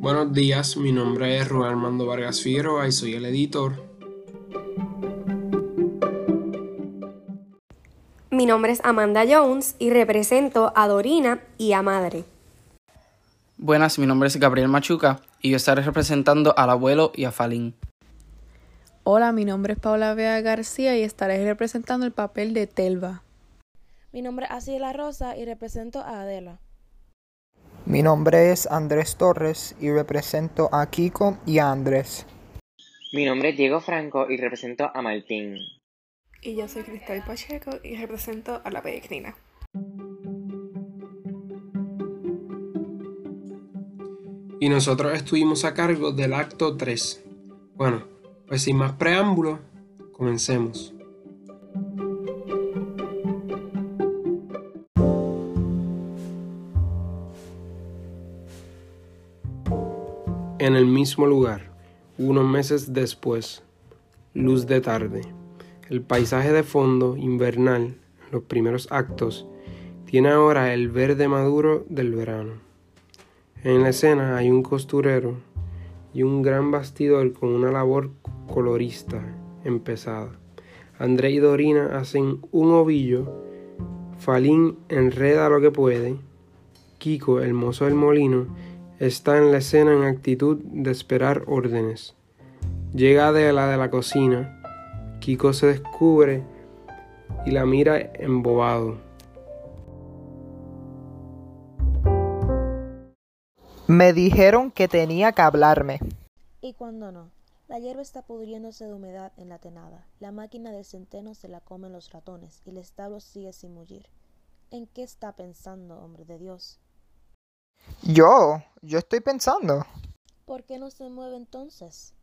Buenos días, mi nombre es Rubén Armando Vargas Figueroa y soy el editor. Mi nombre es Amanda Jones y represento a Dorina y a Madre. Buenas, mi nombre es Gabriel Machuca y yo estaré representando al abuelo y a Falín. Hola, mi nombre es Paula Vega García y estaré representando el papel de Telva. Mi nombre es Asiela Rosa y represento a Adela. Mi nombre es Andrés Torres y represento a Kiko y a Andrés. Mi nombre es Diego Franco y represento a Martín. Y yo soy Cristal Pacheco y represento a la peregrina. Y nosotros estuvimos a cargo del acto 3. Bueno, pues sin más preámbulo, comencemos. En el mismo lugar, unos meses después, luz de tarde. El paisaje de fondo invernal, los primeros actos, tiene ahora el verde maduro del verano. En la escena hay un costurero y un gran bastidor con una labor colorista empezada. André y Dorina hacen un ovillo, Falín enreda lo que puede, Kiko, el mozo del molino, está en la escena en actitud de esperar órdenes. Llega Adela de la cocina, Kiko se descubre y la mira embobado. Me dijeron que tenía que hablarme. ¿Y cuándo no? La hierba está pudriéndose de humedad en la tenada. La máquina del centeno se la comen los ratones y el establo sigue sin mullir. ¿En qué está pensando, hombre de Dios? Yo, yo estoy pensando. ¿Por qué no se mueve entonces?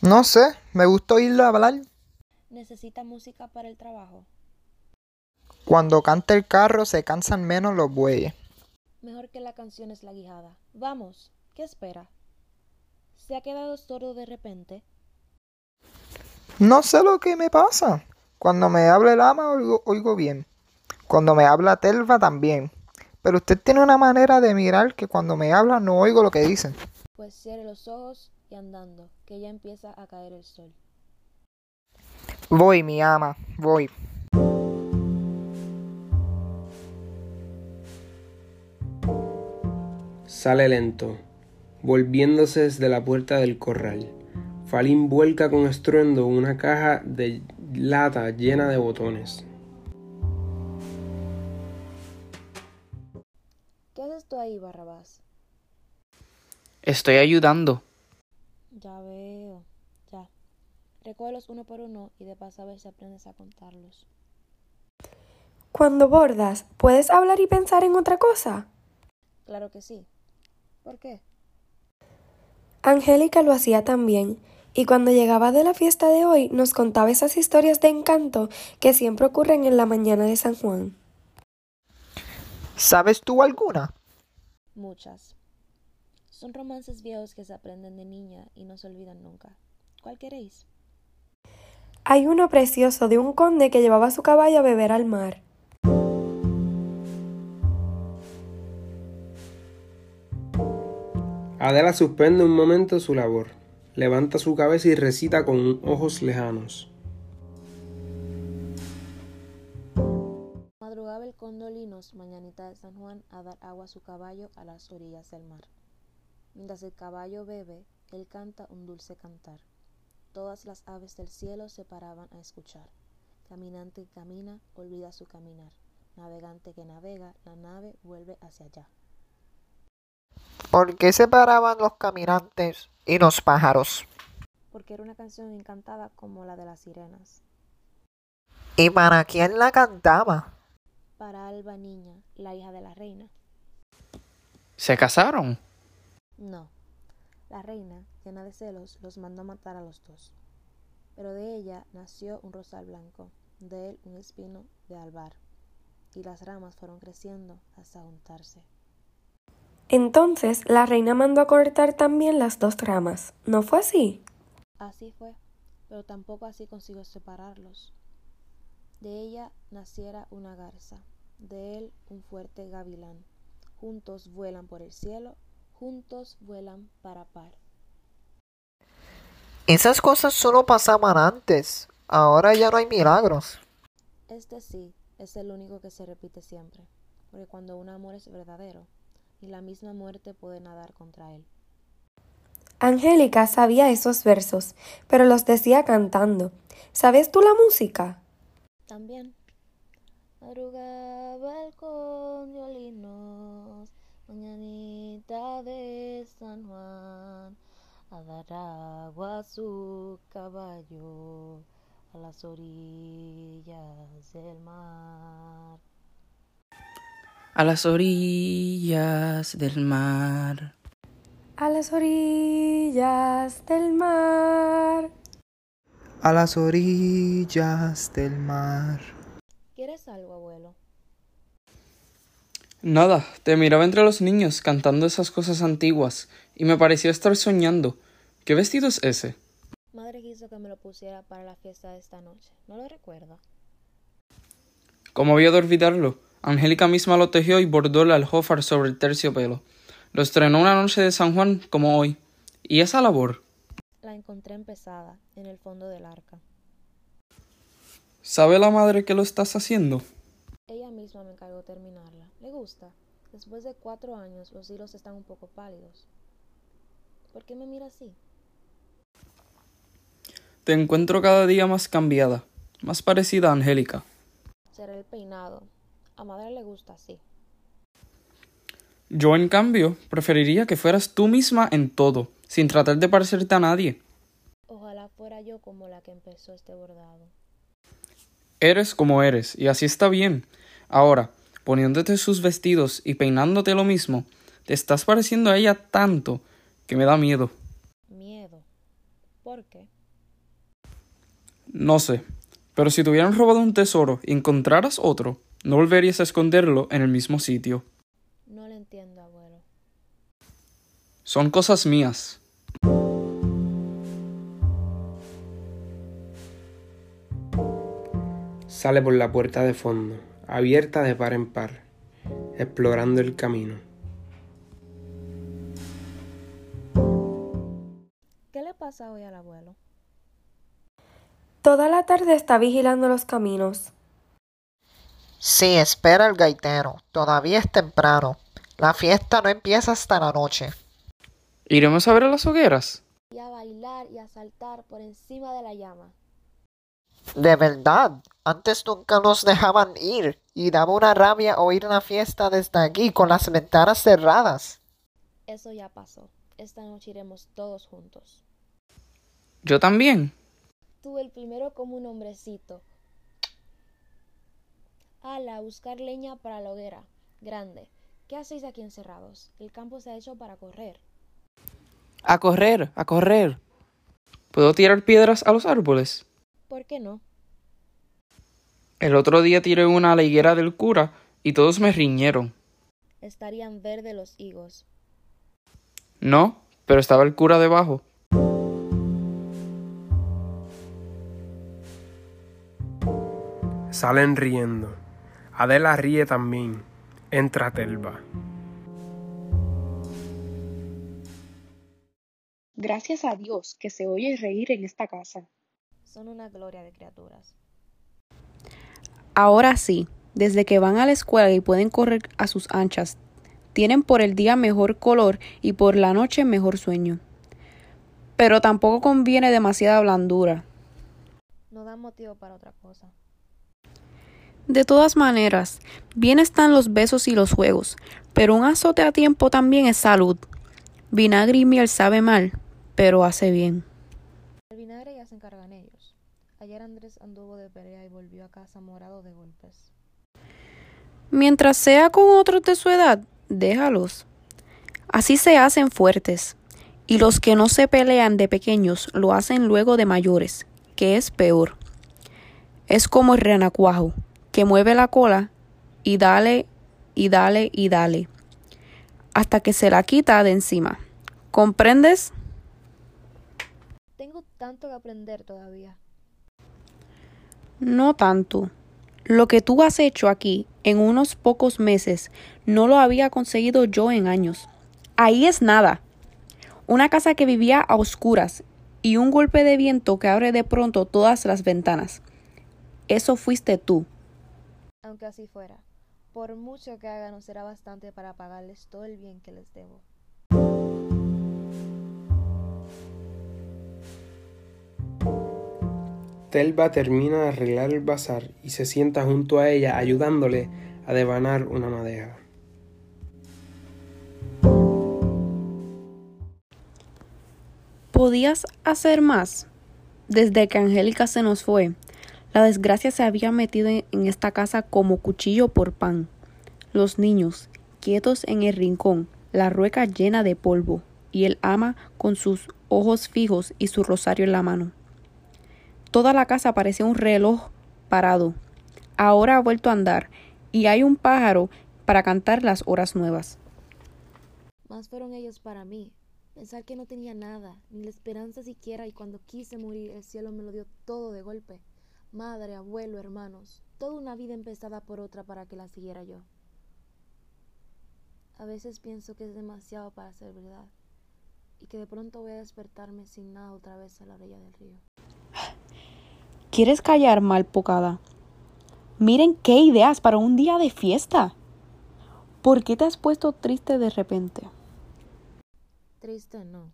No sé, me gusta oírlo hablar. ¿Necesita música para el trabajo? Cuando canta el carro se cansan menos los bueyes. Mejor que la canción es la guijada. Vamos, ¿qué espera? ¿Se ha quedado sordo de repente? No sé lo que me pasa. Cuando me habla el ama oigo, oigo bien. Cuando me habla Telva también. Pero usted tiene una manera de mirar que cuando me habla no oigo lo que dicen. Pues cierre los ojos y andando, que ya empieza a caer el sol. Voy, mi ama, voy. Sale lento, volviéndose desde la puerta del corral. Falín vuelca con estruendo una caja de lata llena de botones. ¿Qué haces tú ahí, Barrabás? Estoy ayudando. Ya veo, ya. Recógelos uno por uno y de paso a ver si aprendes a contarlos. Cuando bordas, ¿puedes hablar y pensar en otra cosa? Claro que sí. ¿Por qué? Angélica lo hacía también, y cuando llegaba de la fiesta de hoy nos contaba esas historias de encanto que siempre ocurren en la mañana de San Juan. ¿Sabes tú alguna? Muchas. Son romances viejos que se aprenden de niña y no se olvidan nunca. ¿Cuál queréis? Hay uno precioso de un conde que llevaba su caballo a beber al mar. Adela suspende un momento su labor, levanta su cabeza y recita con ojos lejanos. Condolinos mañanita de San Juan a dar agua a su caballo a las orillas del mar. Mientras el caballo bebe, él canta un dulce cantar. Todas las aves del cielo se paraban a escuchar. Caminante que camina, olvida su caminar. Navegante que navega, la nave vuelve hacia allá. ¿Por qué se paraban los caminantes y los pájaros? Porque era una canción encantada como la de las sirenas. ¿Y para quién la cantaba? Para Alba Niña, la hija de la reina. ¿Se casaron? No. La reina, llena de celos, los mandó a matar a los dos. Pero de ella nació un rosal blanco, de él un espino de albar, y las ramas fueron creciendo hasta juntarse. Entonces la reina mandó a cortar también las dos ramas. ¿No fue así? Así fue, pero tampoco así consiguió separarlos. De ella naciera una garza, de él un fuerte gavilán. Juntos vuelan por el cielo, juntos vuelan para par. Esas cosas solo pasaban antes. Ahora ya no hay milagros. Este sí es el único que se repite siempre, porque cuando un amor es verdadero, ni la misma muerte puede nadar contra él. Angélica sabía esos versos, pero los decía cantando. ¿Sabes tú la música? También. Madrugaba el con violinos, mañanita de San Juan, a dar agua a su caballo a las orillas del mar. A las orillas del mar. A las orillas del mar. A las orillas del mar. ¿Quieres algo, abuelo? Nada, te miraba entre los niños cantando esas cosas antiguas y me pareció estar soñando. ¿Qué vestido es ese? Madre quiso que me lo pusiera para la fiesta de esta noche. ¿No lo recuerda? ¿Cómo había de olvidarlo? Angélica misma lo tejió y bordó el aljófar sobre el terciopelo. Lo estrenó una noche de San Juan como hoy. ¿Y esa labor? La encontré empezada, en el fondo del arca. ¿Sabe la madre que lo estás haciendo? Ella misma me encargó terminarla. ¿Le gusta? Después de cuatro años los hilos están un poco pálidos. ¿Por qué me mira así? Te encuentro cada día más cambiada, más parecida a Angélica. Será el peinado. A madre le gusta así. Yo, en cambio, preferiría que fueras tú misma en todo, sin tratar de parecerte a nadie. Ojalá fuera yo como la que empezó este bordado. Eres como eres, y así está bien. Ahora, poniéndote sus vestidos y peinándote lo mismo, te estás pareciendo a ella tanto que me da miedo. Miedo. ¿Por qué? No sé, pero si te hubieran robado un tesoro y encontraras otro, no volverías a esconderlo en el mismo sitio. No le entiendo, abuelo. Son cosas mías. Sale por la puerta de fondo, abierta de par en par, explorando el camino. ¿Qué le pasa hoy al abuelo? Toda la tarde está vigilando los caminos. Sí, espera el gaitero. Todavía es temprano. La fiesta no empieza hasta la noche. ¿Iremos a ver a las hogueras? Y a bailar y a saltar por encima de la llama. De verdad, antes nunca nos dejaban ir y daba una rabia oír una fiesta desde aquí con las ventanas cerradas. Eso ya pasó. Esta noche iremos todos juntos. Yo también. Tú el primero como un hombrecito. Ala, buscar leña para la hoguera. Grande. ¿Qué hacéis aquí encerrados? El campo se ha hecho para correr. A correr, a correr. ¿Puedo tirar piedras a los árboles? ¿Por qué no? El otro día tiré una a la higuera del cura y todos me riñeron. Estarían verdes los higos. No, pero estaba el cura debajo. Salen riendo. Adela ríe también. Entra Telva. Gracias a Dios que se oye reír en esta casa. Son una gloria de criaturas. Ahora sí, desde que van a la escuela y pueden correr a sus anchas, tienen por el día mejor color y por la noche mejor sueño. Pero tampoco conviene demasiada blandura. No da motivo para otra cosa. De todas maneras, bien están los besos y los juegos, pero un azote a tiempo también es salud. Vinagre y miel sabe mal, pero hace bien. El vinagre ya se encargan ellos. Ayer Andrés anduvo de pelea y volvió a casa morado de golpes. Mientras sea con otros de su edad, déjalos. Así se hacen fuertes. Y los que no se pelean de pequeños lo hacen luego de mayores, que es peor. Es como el renacuajo, que mueve la cola y dale y dale y dale, hasta que se la quita de encima. ¿Comprendes? Tengo tanto que aprender todavía. No tanto. Lo que tú has hecho aquí en unos pocos meses no lo había conseguido yo en años. Ahí es nada. Una casa que vivía a oscuras y un golpe de viento que abre de pronto todas las ventanas. Eso fuiste tú. Aunque así fuera, por mucho que haga no será bastante para pagarles todo el bien que les debo. Telva termina de arreglar el bazar y se sienta junto a ella ayudándole a devanar una madeja. ¿Podías hacer más? Desde que Angélica se nos fue, la desgracia se había metido en esta casa como cuchillo por pan. Los niños, quietos en el rincón, la rueca llena de polvo, y el ama con sus ojos fijos y su rosario en la mano. Toda la casa parecía un reloj parado. Ahora ha vuelto a andar, y hay un pájaro para cantar las horas nuevas. Más fueron ellos para mí. Pensar que no tenía nada, ni la esperanza siquiera, y cuando quise morir, el cielo me lo dio todo de golpe. Madre, abuelo, hermanos, toda una vida empezada por otra para que la siguiera yo. A veces pienso que es demasiado para ser verdad, y que de pronto voy a despertarme sin nada otra vez a la orilla del río. ¿Quieres callar, mal pocada? Miren qué ideas para un día de fiesta. ¿Por qué te has puesto triste de repente? Triste no.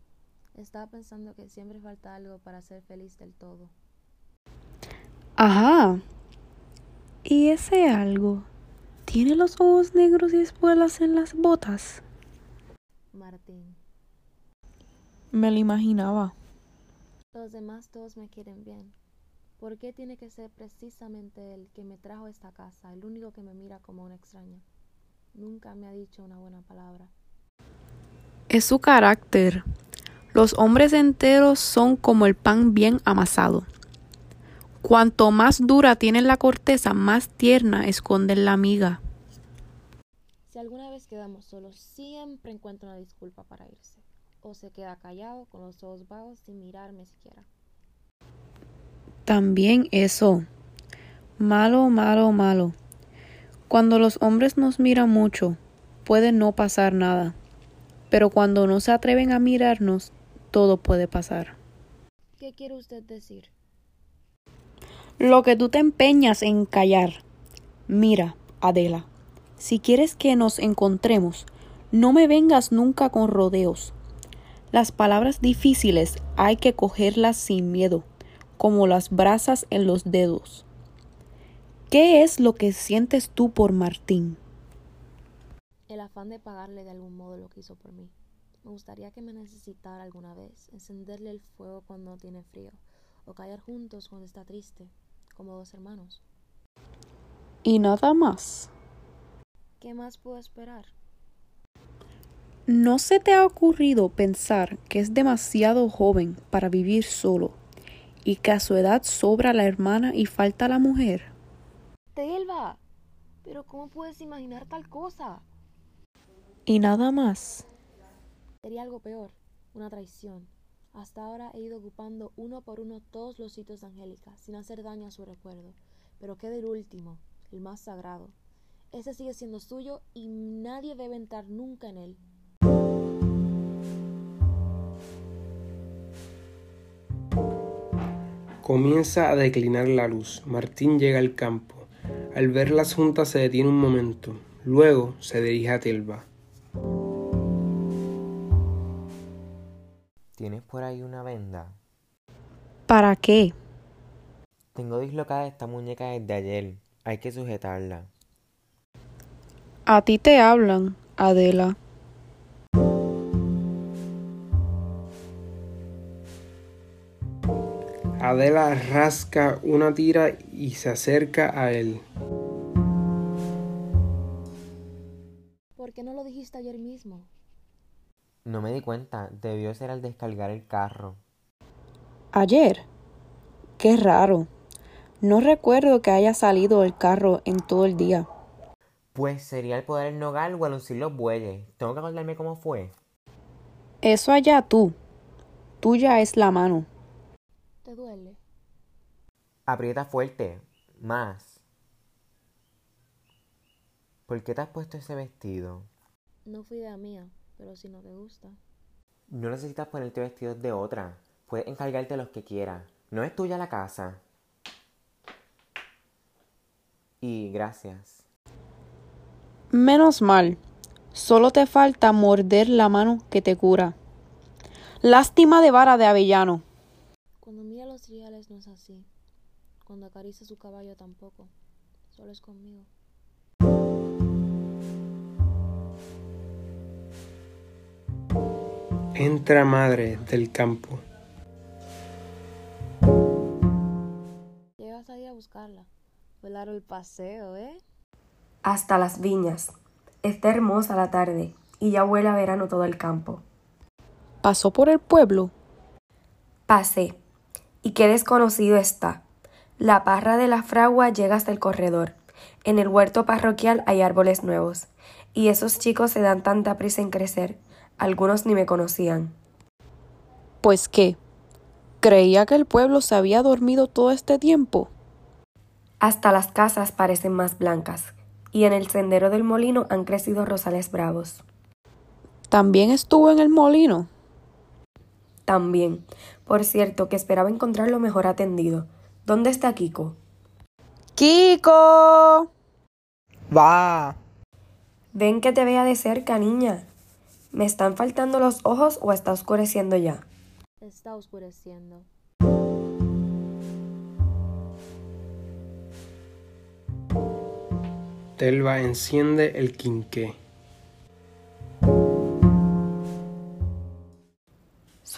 Estaba pensando que siempre falta algo para ser feliz del todo. Ajá. ¿Y ese algo? ¿Tiene los ojos negros y espuelas en las botas? Martín. Me lo imaginaba. Los demás todos me quieren bien. ¿Por qué tiene que ser precisamente él que me trajo a esta casa, el único que me mira como una extraña? Nunca me ha dicho una buena palabra. Es su carácter. Los hombres enteros son como el pan bien amasado. Cuanto más dura tiene la corteza, más tierna esconden la miga. Si alguna vez quedamos solos, siempre encuentra una disculpa para irse. O se queda callado, con los ojos vagos, sin mirarme siquiera. También eso. Malo, malo, malo. Cuando los hombres nos miran mucho, puede no pasar nada. Pero cuando no se atreven a mirarnos, todo puede pasar. ¿Qué quiere usted decir? Lo que tú te empeñas en callar. Mira, Adela, si quieres que nos encontremos, no me vengas nunca con rodeos. Las palabras difíciles hay que cogerlas sin miedo, como las brasas en los dedos. ¿Qué es lo que sientes tú por Martín? El afán de pagarle de algún modo lo que hizo por mí. Me gustaría que me necesitara alguna vez, encenderle el fuego cuando tiene frío, o callar juntos cuando está triste, como dos hermanos. ¿Y nada más? ¿Qué más puedo esperar? ¿No se te ha ocurrido pensar que es demasiado joven para vivir solo y que a su edad sobra la hermana y falta la mujer? Telva, pero ¿cómo puedes imaginar tal cosa? ¿Y nada más? Sería algo peor, una traición. Hasta ahora he ido ocupando uno por uno todos los sitios de Angélica, sin hacer daño a su recuerdo. Pero queda el último, el más sagrado. Ese sigue siendo suyo y nadie debe entrar nunca en él. Comienza a declinar la luz. Martín llega al campo. Al ver las juntas se detiene un momento. Luego se dirige a Telva. ¿Tienes por ahí una venda? ¿Para qué? Tengo dislocada esta muñeca desde ayer. Hay que sujetarla. A ti te hablan, Adela. Adela rasca una tira y se acerca a él. ¿Por qué no lo dijiste ayer mismo? No me di cuenta. Debió ser al descargar el carro. ¿Ayer? Qué raro. No recuerdo que haya salido el carro en todo el día. Pues sería el poder el nogal o alucir los bueyes. Tengo que acordarme cómo fue. Eso allá tú. Tuya es la mano. ¿Te duele? Aprieta fuerte. Más. ¿Por qué te has puesto ese vestido? No fue idea mía. Pero si no te gusta. No necesitas ponerte vestidos de otra. Puedes encargarte los que quieras. No es tuya la casa. Y gracias. Menos mal. Solo te falta morder la mano que te cura. Lástima de vara de avellano. Los reales no es así. Cuando acaricia su caballo tampoco. Solo es conmigo. Entra madre del campo. Llegas ahí a buscarla. Fue largo el paseo, ¿eh? Hasta las viñas. Está hermosa la tarde y ya huele a verano todo el campo. ¿Pasó por el pueblo? Pasé. Y qué desconocido está. La parra de la fragua llega hasta el corredor. En el huerto parroquial hay árboles nuevos. Y esos chicos se dan tanta prisa en crecer. Algunos ni me conocían. Pues qué. Creía que el pueblo se había dormido todo este tiempo. Hasta las casas parecen más blancas. Y en el sendero del molino han crecido rosales bravos. ¿También estuvo en el molino? También. Por cierto, que esperaba encontrarlo mejor atendido. ¿Dónde está Kiko? ¡Kiko! Va. Ven que te vea de cerca, niña. ¿Me están faltando los ojos o está oscureciendo ya? Está oscureciendo. Telva enciende el quinqué.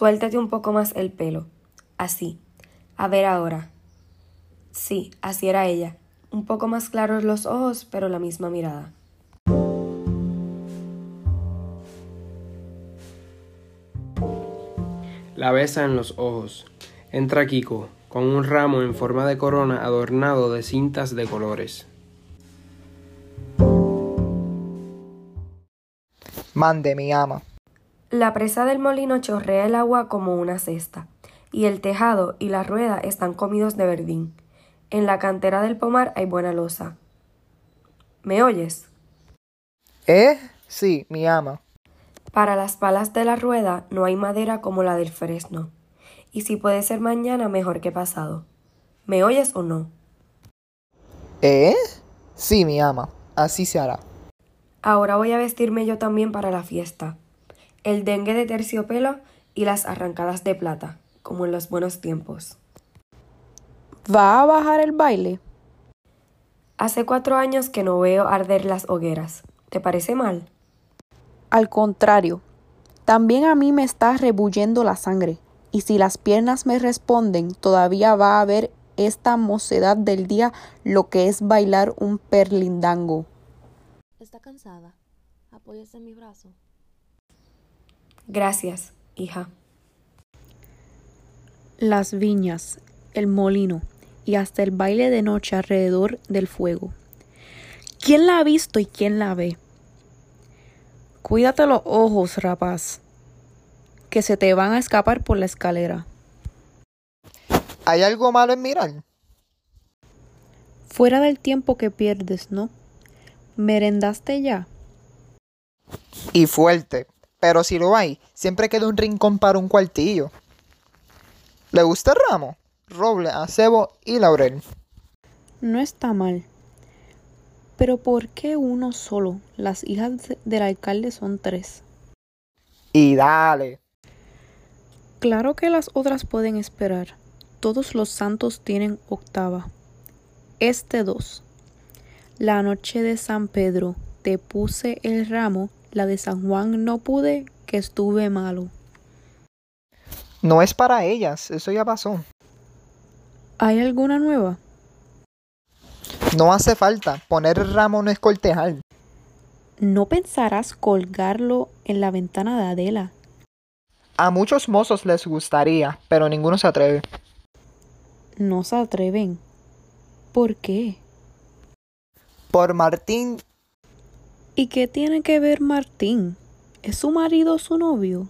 Suéltate un poco más el pelo. Así. A ver ahora. Sí, así era ella. Un poco más claros los ojos, pero la misma mirada. La besa en los ojos. Entra Kiko, con un ramo en forma de corona adornado de cintas de colores. Mande, mi ama. La presa del molino chorrea el agua como una cesta, y el tejado y la rueda están comidos de verdín. En la cantera del pomar hay buena loza. ¿Me oyes? ¿Eh? Sí, mi ama. Para las palas de la rueda no hay madera como la del fresno. Y si puede ser mañana, mejor que pasado. ¿Me oyes o no? ¿Eh? Sí, mi ama. Así se hará. Ahora voy a vestirme yo también para la fiesta. El dengue de terciopelo y las arrancadas de plata, como en los buenos tiempos. ¿Va a bajar el baile? Hace cuatro años que no veo arder las hogueras. ¿Te parece mal? Al contrario, también a mí me está rebuyendo la sangre, y si las piernas me responden, todavía va a haber esta mocedad del día lo que es bailar un perlindango. ¿Está cansada? Apóyese en mi brazo. Gracias, hija. Las viñas, el molino y hasta el baile de noche alrededor del fuego. ¿Quién la ha visto y quién la ve? Cuídate los ojos, rapaz, que se te van a escapar por la escalera. ¿Hay algo malo en mirar? Fuera del tiempo que pierdes, ¿no? ¿Merendaste ya? Y fuerte. Pero si lo hay, siempre queda un rincón para un cuartillo. ¿Le gusta el ramo? Roble, acebo y laurel. No está mal. Pero ¿por qué uno solo? Las hijas de- del alcalde son tres. Y dale. Claro que las otras pueden esperar. Todos los santos tienen octava. Este dos. La noche de San Pedro te puse el ramo, la de San Juan no pude, que estuve malo. No es para ellas, eso ya pasó. ¿Hay alguna nueva? No hace falta, poner el ramo no es cortejar. ¿No pensarás colgarlo en la ventana de Adela? A muchos mozos les gustaría, pero ninguno se atreve. No se atreven. ¿Por qué? Por Martín, ¿Y qué tiene que ver Martín? ¿Es su marido o su novio?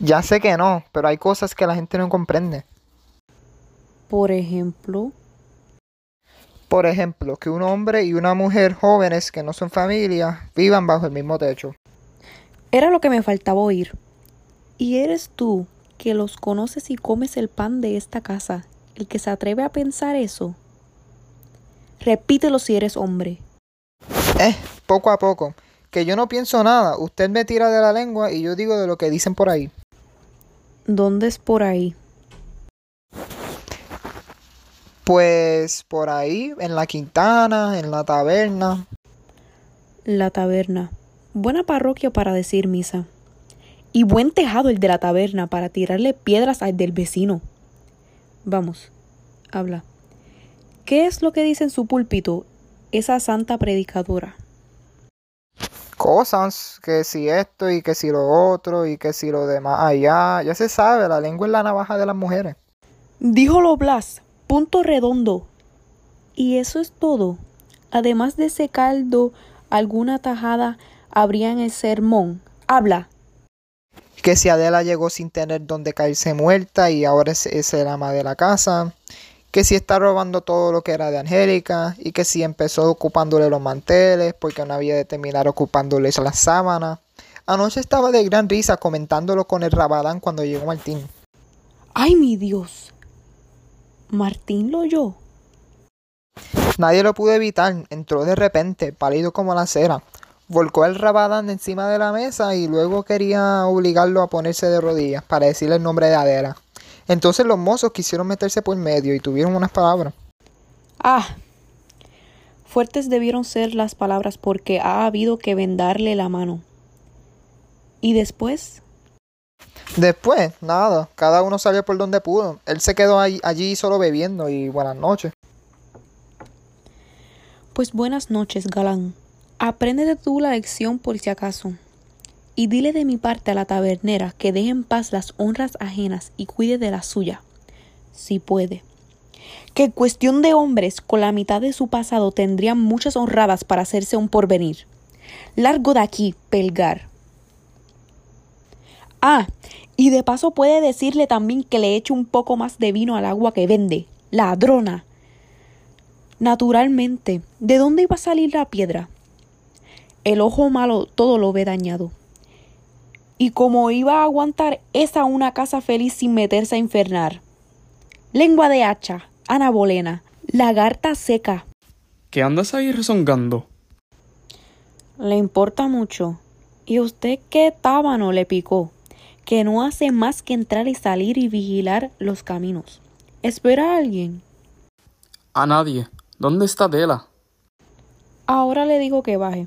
ya sé que no, pero hay cosas que la gente no comprende. Por ejemplo, Por ejemplo, que un hombre y una mujer jóvenes que no son familia vivan bajo el mismo techo. Era lo que me faltaba oír. Y eres tú, que los conoces y comes el pan de esta casa, el que se atreve a pensar eso. Repítelo si eres hombre. Eh, poco a poco. Que yo no pienso nada. Usted me tira de la lengua y yo digo de lo que dicen por ahí. ¿Dónde es por ahí? Pues por ahí, en la quintana, en la taberna. La taberna. Buena parroquia para decir misa. Y buen tejado el de la taberna para tirarle piedras al del vecino. Vamos, habla. ¿Qué es lo que dice en su púlpito esa santa predicadora? Cosas, que si esto y que si lo otro y que si lo demás allá. Ya se sabe, la lengua es la navaja de las mujeres. Díjolo Blas, punto redondo. Y eso es todo. Además de ese caldo, alguna tajada habría en el sermón. Habla. Que si Adela llegó sin tener donde caerse muerta y ahora es, es el ama de la casa. Que si está robando todo lo que era de Angélica y que si empezó ocupándole los manteles porque no había de terminar ocupándoles las sábanas. Anoche estaba de gran risa comentándolo con el Rabadán cuando llegó Martín. ¡Ay, mi Dios! Martín lo oyó. Nadie lo pudo evitar. Entró de repente, pálido como la cera. Volcó el rabadán encima de la mesa y luego quería obligarlo a ponerse de rodillas para decirle el nombre de Adela. Entonces los mozos quisieron meterse por medio y tuvieron unas palabras. Ah. Fuertes debieron ser las palabras porque ha habido que vendarle la mano. ¿Y después? Después, nada, cada uno salió por donde pudo. Él se quedó allí, allí solo bebiendo y buenas noches. Pues buenas noches, galán. Apréndete tú la lección por si acaso. Y dile de mi parte a la tabernera que deje en paz las honras ajenas y cuide de la suya, si puede. Que cuestión de hombres con la mitad de su pasado tendrían muchas honradas para hacerse un porvenir. Largo de aquí, pelgar. Ah, y de paso puede decirle también que le eche un poco más de vino al agua que vende. Ladrona. Naturalmente, ¿de dónde iba a salir la piedra? El ojo malo todo lo ve dañado. Y como iba a aguantar esa una casa feliz sin meterse a infernar. Lengua de hacha, Ana Bolena, lagarta seca. ¿Qué andas ahí rezongando? Le importa mucho. ¿Y usted qué tábano le picó? Que no hace más que entrar y salir y vigilar los caminos. ¿Espera a alguien? A nadie. ¿Dónde está Adela? Ahora le digo que baje.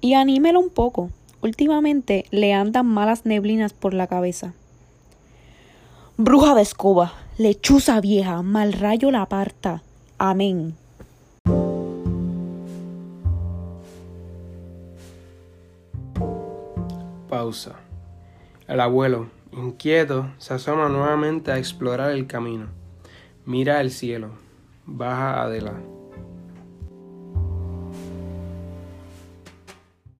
Y anímelo un poco. Últimamente le andan malas neblinas por la cabeza. Bruja de escoba, lechuza vieja, mal rayo la aparta. Amén. Pausa. El abuelo, inquieto, se asoma nuevamente a explorar el camino. Mira el cielo. Baja Adela.